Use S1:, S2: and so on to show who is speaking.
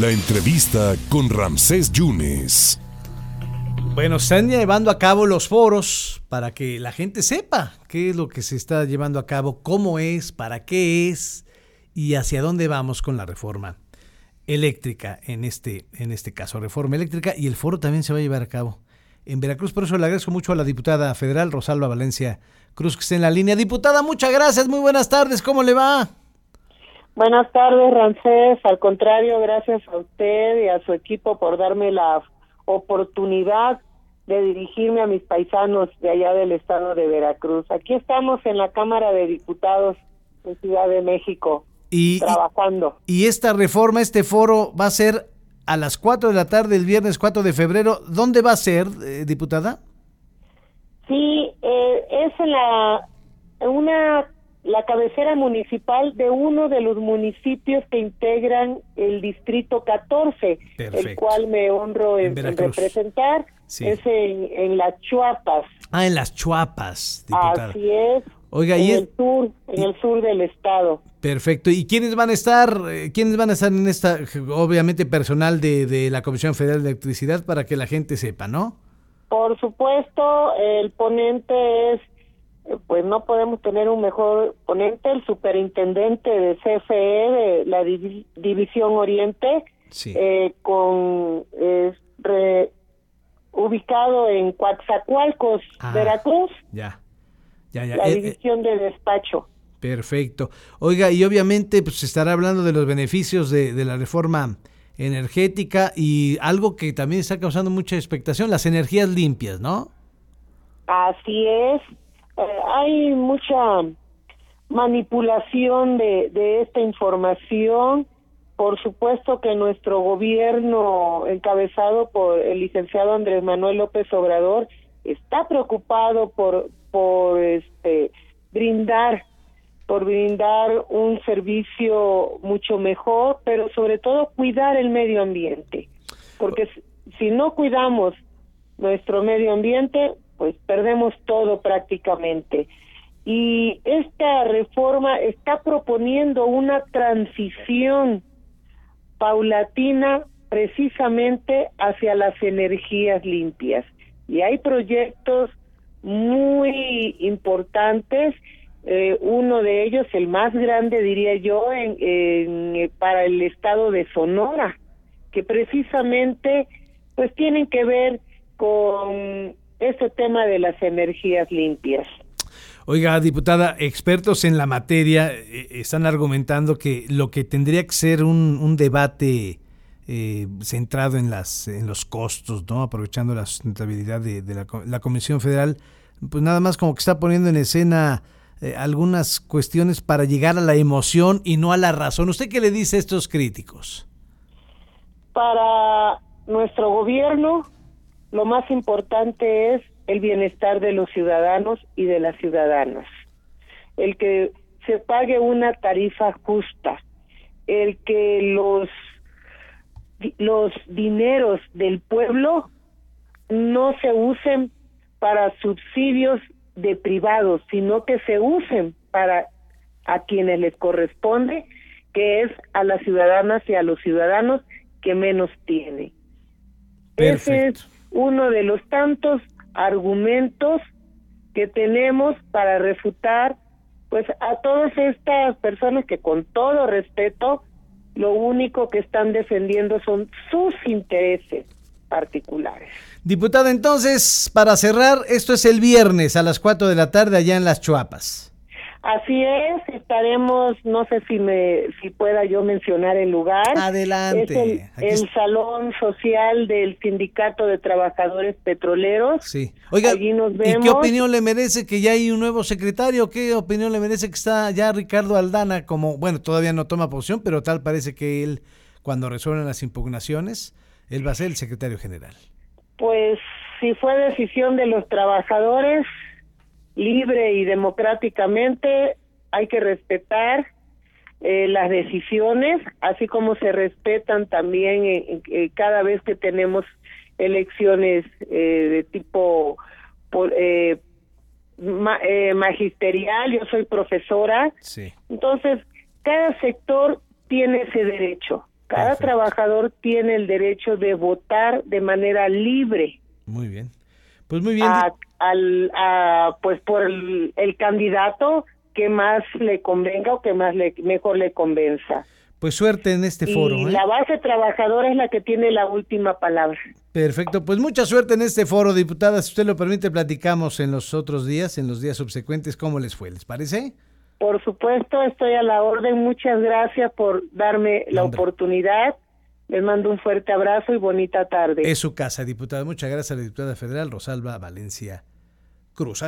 S1: La entrevista con Ramsés Yunes.
S2: Bueno, están llevando a cabo los foros para que la gente sepa qué es lo que se está llevando a cabo, cómo es, para qué es y hacia dónde vamos con la reforma eléctrica en este, en este caso, reforma eléctrica y el foro también se va a llevar a cabo en Veracruz. Por eso le agradezco mucho a la diputada federal Rosalba Valencia Cruz que está en la línea. Diputada, muchas gracias, muy buenas tardes, ¿cómo le va?
S3: Buenas tardes, Rancés. Al contrario, gracias a usted y a su equipo por darme la oportunidad de dirigirme a mis paisanos de allá del estado de Veracruz. Aquí estamos en la Cámara de Diputados de Ciudad de México y, trabajando.
S2: Y, esta reforma, este foro va a ser a las 4 de la tarde el viernes 4 de febrero. ¿Dónde va a ser, eh, diputada?
S3: Sí, eh, es en la una la cabecera municipal de uno de los municipios que integran el distrito 14, el cual me honro en, representar, es en, las Chuapas.
S2: Ah, en las Chuapas,
S3: diputada. Así es. Oiga, en el sur, en el sur del estado.
S2: Perfecto. ¿Y quiénes van a estar, eh, quiénes van a estar en esta, obviamente personal de, de la Comisión Federal de Electricidad para que la gente sepa, ¿no?
S3: Por supuesto, el ponente es pues no podemos tener un mejor ponente, el superintendente de CFE de la División Oriente, eh, con ubicado en Coatzacoalcos, ah, Veracruz.
S2: Ya, ya, ya.
S3: La eh, División de Despacho.
S2: Perfecto. Oiga, y obviamente pues se estará hablando de los beneficios de, de la reforma energética y algo que también está causando mucha expectación, las energías limpias, ¿no?
S3: Así es, eh, hay mucha manipulación de, de esta información. Por supuesto que nuestro gobierno, encabezado por el licenciado Andrés Manuel López Obrador, está preocupado por, por este, brindar por brindar un servicio mucho mejor, pero sobre todo cuidar el medio ambiente, porque si no cuidamos nuestro medio ambiente, pues perdemos todo prácticamente. Y esta reforma está proponiendo una transición paulatina precisamente hacia las energías limpias. Y hay proyectos muy importantes, eh, uno de ellos, el más grande, diría yo, en, en, para el estado de Sonora, que precisamente pues tienen que ver con ese tema de las energías limpias.
S2: Oiga, diputada, expertos en la materia eh, están argumentando que lo que tendría que ser un, debate eh, centrado en, las, en los costos, ¿no? aprovechando la sustentabilidad de, la, Comisión Federal, pues nada más como que está poniendo en escena eh, algunas cuestiones para llegar a la emoción y no a la razón. ¿Usted qué le dice a estos críticos?
S3: Para nuestro gobierno, lo más importante es el bienestar de los ciudadanos y de las ciudadanas. El que se pague una tarifa justa, el que los los dineros del pueblo no se usen para subsidios de privados, sino que se usen para a quienes les corresponde, que es a las ciudadanas y a los ciudadanos que menos tienen. Es uno de los tantos argumentos que tenemos para refutar pues a todas estas personas que con todo respeto lo único que están defendiendo son sus intereses particulares.
S2: Diputada, entonces, para cerrar, esto es el viernes a las 4 de la tarde allá en Las Chuapas.
S3: Así es, estaremos, no sé si me, si pueda yo mencionar el lugar.
S2: Adelante.
S3: Es el, Salón Social del Sindicato de Trabajadores Petroleros.
S2: Sí. Oiga, nos vemos. ¿y qué opinión le merece que ya hay un nuevo secretario? ¿Qué opinión le merece que está ya Ricardo Aldana como, bueno, todavía no toma posición, pero tal parece que él, cuando resuelven las impugnaciones, él va a ser el secretario general?
S3: Pues si fue decisión de los trabajadores, libre y democráticamente hay que respetar eh, las decisiones, así como se respetan también cada vez que tenemos elecciones eh, de tipo eh, magisterial, yo soy profesora, entonces cada sector tiene ese derecho, Cada trabajador tiene el derecho de votar de manera libre.
S2: Muy bien. Pues muy bien.
S3: Al, pues por el, candidato que más le convenga o que más le, mejor le convenza.
S2: Pues suerte en este foro.
S3: Y ¿eh? la base trabajadora es la que tiene la última palabra.
S2: Perfecto, pues mucha suerte en este foro, diputada. Si usted lo permite, platicamos en los otros días, en los días subsecuentes, cómo les fue. ¿Les parece?
S3: Por supuesto, estoy a la orden. Muchas gracias por darme la oportunidad. Les mando un fuerte abrazo y bonita tarde.
S2: Es su casa, diputada. Muchas gracias a la diputada federal Rosalba Valencia Cruz.